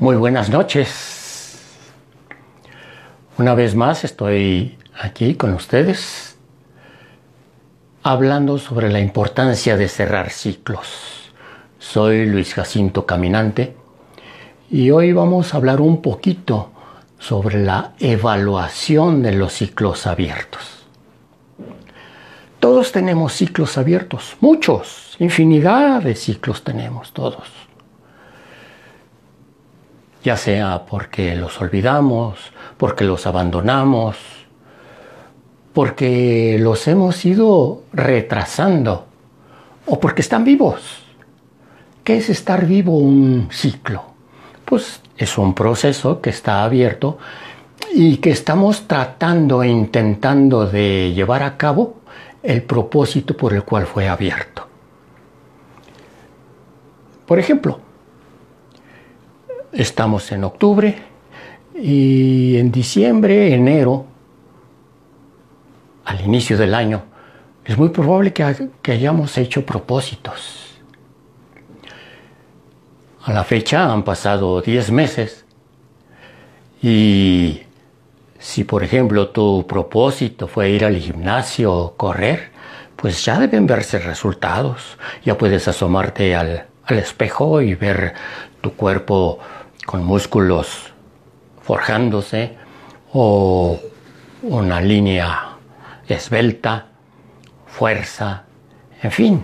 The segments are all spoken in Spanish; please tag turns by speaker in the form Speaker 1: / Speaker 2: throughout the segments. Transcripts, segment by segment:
Speaker 1: Muy buenas noches. Una vez más estoy aquí con ustedes hablando sobre la importancia de cerrar ciclos. Soy Luis Jacinto Caminante y hoy vamos a hablar un poquito sobre la evaluación de los ciclos abiertos. Todos tenemos ciclos abiertos, muchos, infinidad de ciclos tenemos todos ya sea porque los olvidamos, porque los abandonamos, porque los hemos ido retrasando o porque están vivos. ¿Qué es estar vivo un ciclo? Pues es un proceso que está abierto y que estamos tratando e intentando de llevar a cabo el propósito por el cual fue abierto. Por ejemplo, Estamos en octubre y en diciembre, enero, al inicio del año, es muy probable que, hayamos hecho propósitos. A la fecha han pasado 10 meses y si por ejemplo tu propósito fue ir al gimnasio o correr, pues ya deben verse resultados. Ya puedes asomarte al, espejo y ver tu cuerpo con músculos forjándose o una línea esbelta, fuerza, en fin.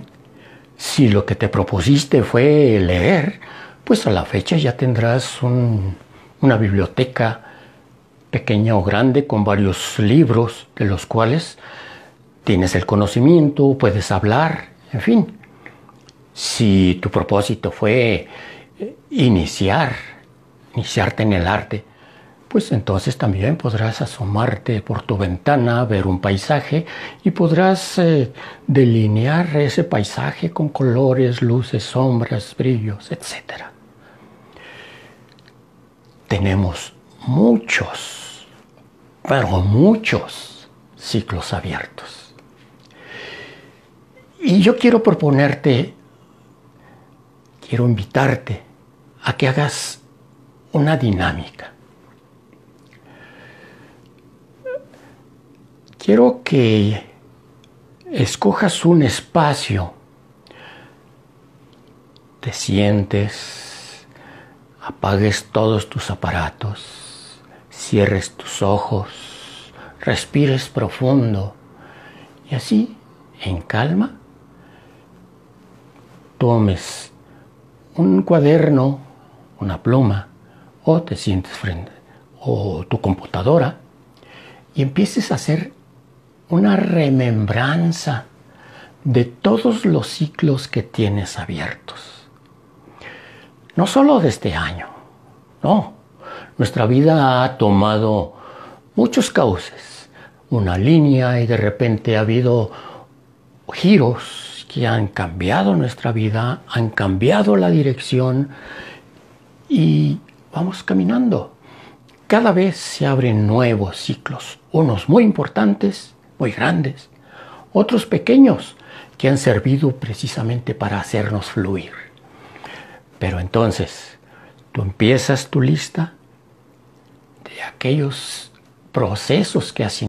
Speaker 1: Si lo que te propusiste fue leer, pues a la fecha ya tendrás una biblioteca pequeña o grande con varios libros de los cuales tienes el conocimiento, puedes hablar, en fin. Si tu propósito fue iniciar iniciarte en el arte, pues entonces también podrás asomarte por tu ventana, ver un paisaje y podrás eh, delinear ese paisaje con colores, luces, sombras, brillos, etc. Tenemos muchos, pero muchos ciclos abiertos. Y yo quiero proponerte, quiero invitarte a que hagas una dinámica. Quiero que escojas un espacio, te sientes, apagues todos tus aparatos, cierres tus ojos, respires profundo y así, en calma, tomes un cuaderno, una pluma, o te sientes frente o tu computadora y empieces a hacer una remembranza de todos los ciclos que tienes abiertos. No solo de este año, no. Nuestra vida ha tomado muchos cauces, una línea y de repente ha habido giros que han cambiado nuestra vida, han cambiado la dirección y vamos caminando. Cada vez se abren nuevos ciclos, unos muy importantes, muy grandes, otros pequeños que han servido precisamente para hacernos fluir. Pero entonces, tú empiezas tu lista de aquellos procesos que has